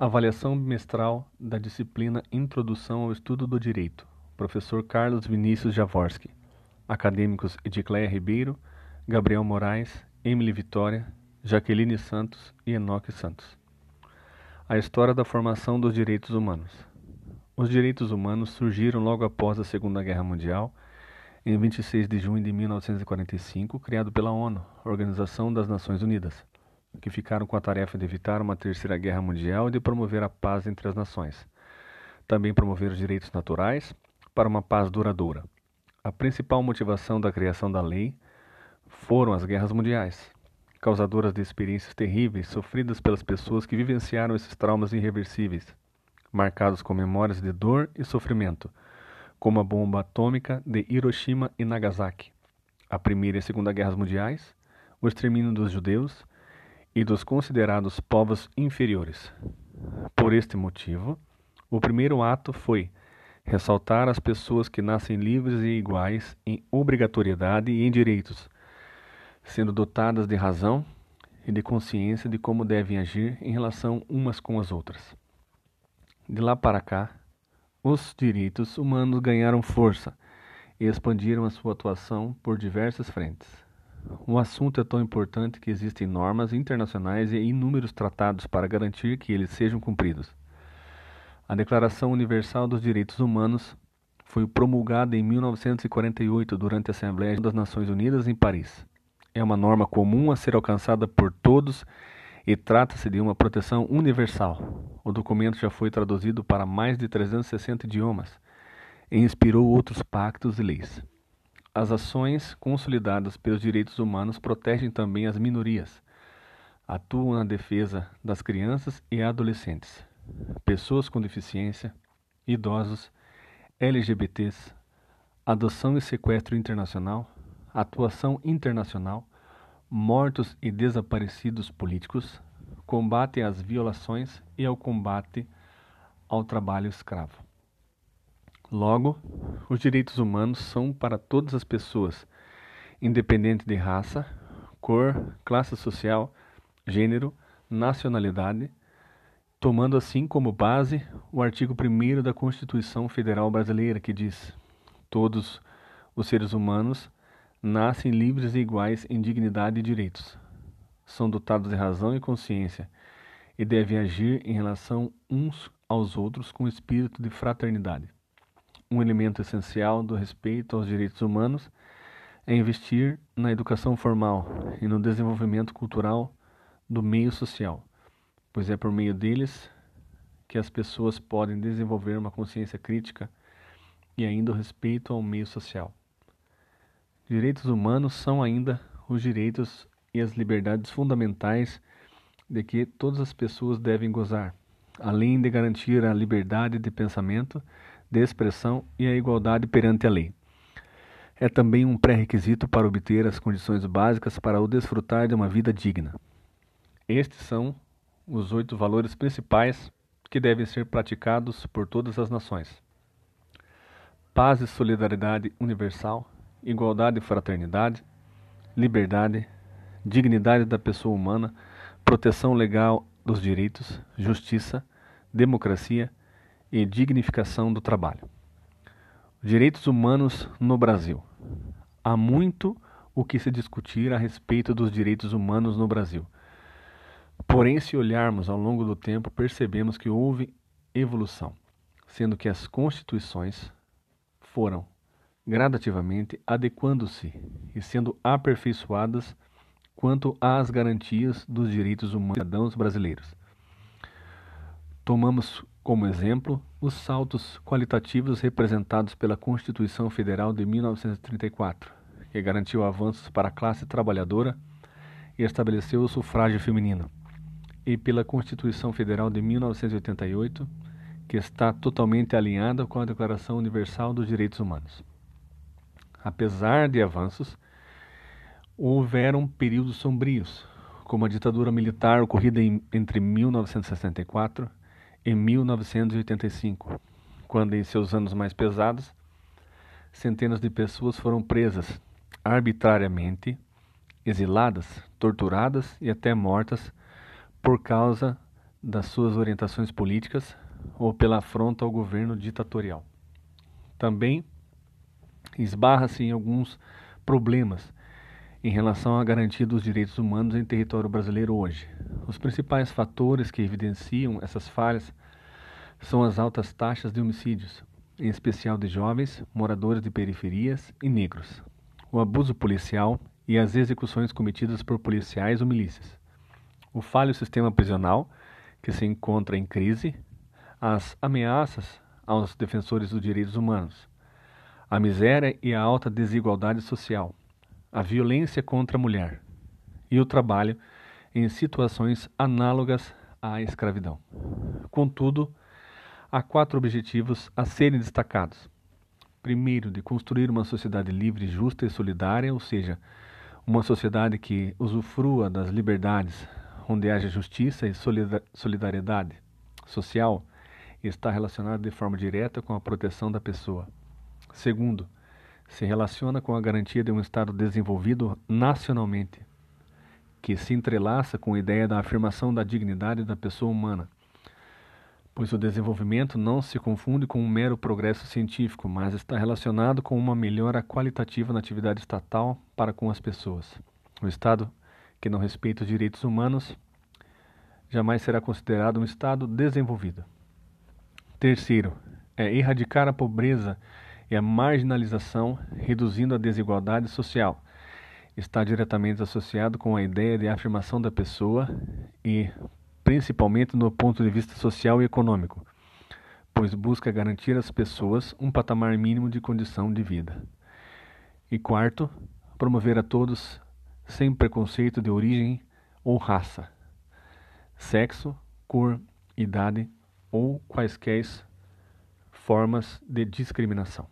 Avaliação bimestral da disciplina Introdução ao Estudo do Direito. Professor Carlos Vinícius Javorski. Acadêmicos Edicleia Ribeiro, Gabriel Moraes, Emily Vitória, Jaqueline Santos e Enoque Santos. A história da formação dos direitos humanos. Os direitos humanos surgiram logo após a Segunda Guerra Mundial, em 26 de junho de 1945, criado pela ONU, Organização das Nações Unidas que ficaram com a tarefa de evitar uma terceira guerra mundial e de promover a paz entre as nações. Também promover os direitos naturais para uma paz duradoura. A principal motivação da criação da lei foram as guerras mundiais, causadoras de experiências terríveis sofridas pelas pessoas que vivenciaram esses traumas irreversíveis, marcados com memórias de dor e sofrimento, como a bomba atômica de Hiroshima e Nagasaki, a Primeira e Segunda Guerras Mundiais, o extermínio dos judeus e dos considerados povos inferiores. Por este motivo, o primeiro ato foi ressaltar as pessoas que nascem livres e iguais em obrigatoriedade e em direitos, sendo dotadas de razão e de consciência de como devem agir em relação umas com as outras. De lá para cá, os direitos humanos ganharam força e expandiram a sua atuação por diversas frentes. O assunto é tão importante que existem normas internacionais e inúmeros tratados para garantir que eles sejam cumpridos. A Declaração Universal dos Direitos Humanos foi promulgada em 1948 durante a Assembleia das Nações Unidas em Paris. É uma norma comum a ser alcançada por todos e trata-se de uma proteção universal. O documento já foi traduzido para mais de 360 idiomas e inspirou outros pactos e leis. As ações consolidadas pelos direitos humanos protegem também as minorias. Atuam na defesa das crianças e adolescentes, pessoas com deficiência, idosos, LGBTs, adoção e sequestro internacional, atuação internacional, mortos e desaparecidos políticos, combate às violações e ao combate ao trabalho escravo. Logo, os direitos humanos são para todas as pessoas, independente de raça, cor, classe social, gênero, nacionalidade, tomando assim como base o artigo 1 da Constituição Federal Brasileira, que diz: Todos os seres humanos nascem livres e iguais em dignidade e direitos. São dotados de razão e consciência e devem agir em relação uns aos outros com espírito de fraternidade um elemento essencial do respeito aos direitos humanos é investir na educação formal e no desenvolvimento cultural do meio social, pois é por meio deles que as pessoas podem desenvolver uma consciência crítica e ainda o respeito ao meio social. Direitos humanos são ainda os direitos e as liberdades fundamentais de que todas as pessoas devem gozar, além de garantir a liberdade de pensamento de expressão e a igualdade perante a lei. É também um pré-requisito para obter as condições básicas para o desfrutar de uma vida digna. Estes são os oito valores principais que devem ser praticados por todas as nações: paz e solidariedade universal, igualdade e fraternidade, liberdade, dignidade da pessoa humana, proteção legal dos direitos, justiça, democracia e dignificação do trabalho. Direitos humanos no Brasil. Há muito o que se discutir a respeito dos direitos humanos no Brasil. Porém, se olharmos ao longo do tempo, percebemos que houve evolução, sendo que as constituições foram gradativamente adequando-se e sendo aperfeiçoadas quanto às garantias dos direitos humanos dos cidadãos brasileiros. Tomamos como exemplo os saltos qualitativos representados pela Constituição Federal de 1934, que garantiu avanços para a classe trabalhadora e estabeleceu o sufrágio feminino, e pela Constituição Federal de 1988, que está totalmente alinhada com a Declaração Universal dos Direitos Humanos. Apesar de avanços, houveram períodos sombrios, como a ditadura militar ocorrida em, entre 1964 em 1985, quando, em seus anos mais pesados, centenas de pessoas foram presas arbitrariamente, exiladas, torturadas e até mortas por causa das suas orientações políticas ou pela afronta ao governo ditatorial. Também esbarra-se em alguns problemas em relação à garantia dos direitos humanos em território brasileiro hoje. Os principais fatores que evidenciam essas falhas são as altas taxas de homicídios, em especial de jovens, moradores de periferias e negros, o abuso policial e as execuções cometidas por policiais ou milícias, o falho sistema prisional, que se encontra em crise, as ameaças aos defensores dos direitos humanos, a miséria e a alta desigualdade social, a violência contra a mulher e o trabalho em situações análogas à escravidão. Contudo, há quatro objetivos a serem destacados. Primeiro, de construir uma sociedade livre, justa e solidária, ou seja, uma sociedade que usufrua das liberdades, onde haja justiça e solidariedade social, está relacionada de forma direta com a proteção da pessoa. Segundo, se relaciona com a garantia de um Estado desenvolvido nacionalmente, que se entrelaça com a ideia da afirmação da dignidade da pessoa humana, pois o desenvolvimento não se confunde com um mero progresso científico, mas está relacionado com uma melhora qualitativa na atividade estatal para com as pessoas. O Estado que não respeita os direitos humanos jamais será considerado um Estado desenvolvido. Terceiro, é erradicar a pobreza e a marginalização, reduzindo a desigualdade social. Está diretamente associado com a ideia de afirmação da pessoa e, principalmente no ponto de vista social e econômico, pois busca garantir às pessoas um patamar mínimo de condição de vida. E quarto, promover a todos sem preconceito de origem ou raça, sexo, cor, idade ou quaisquer formas de discriminação.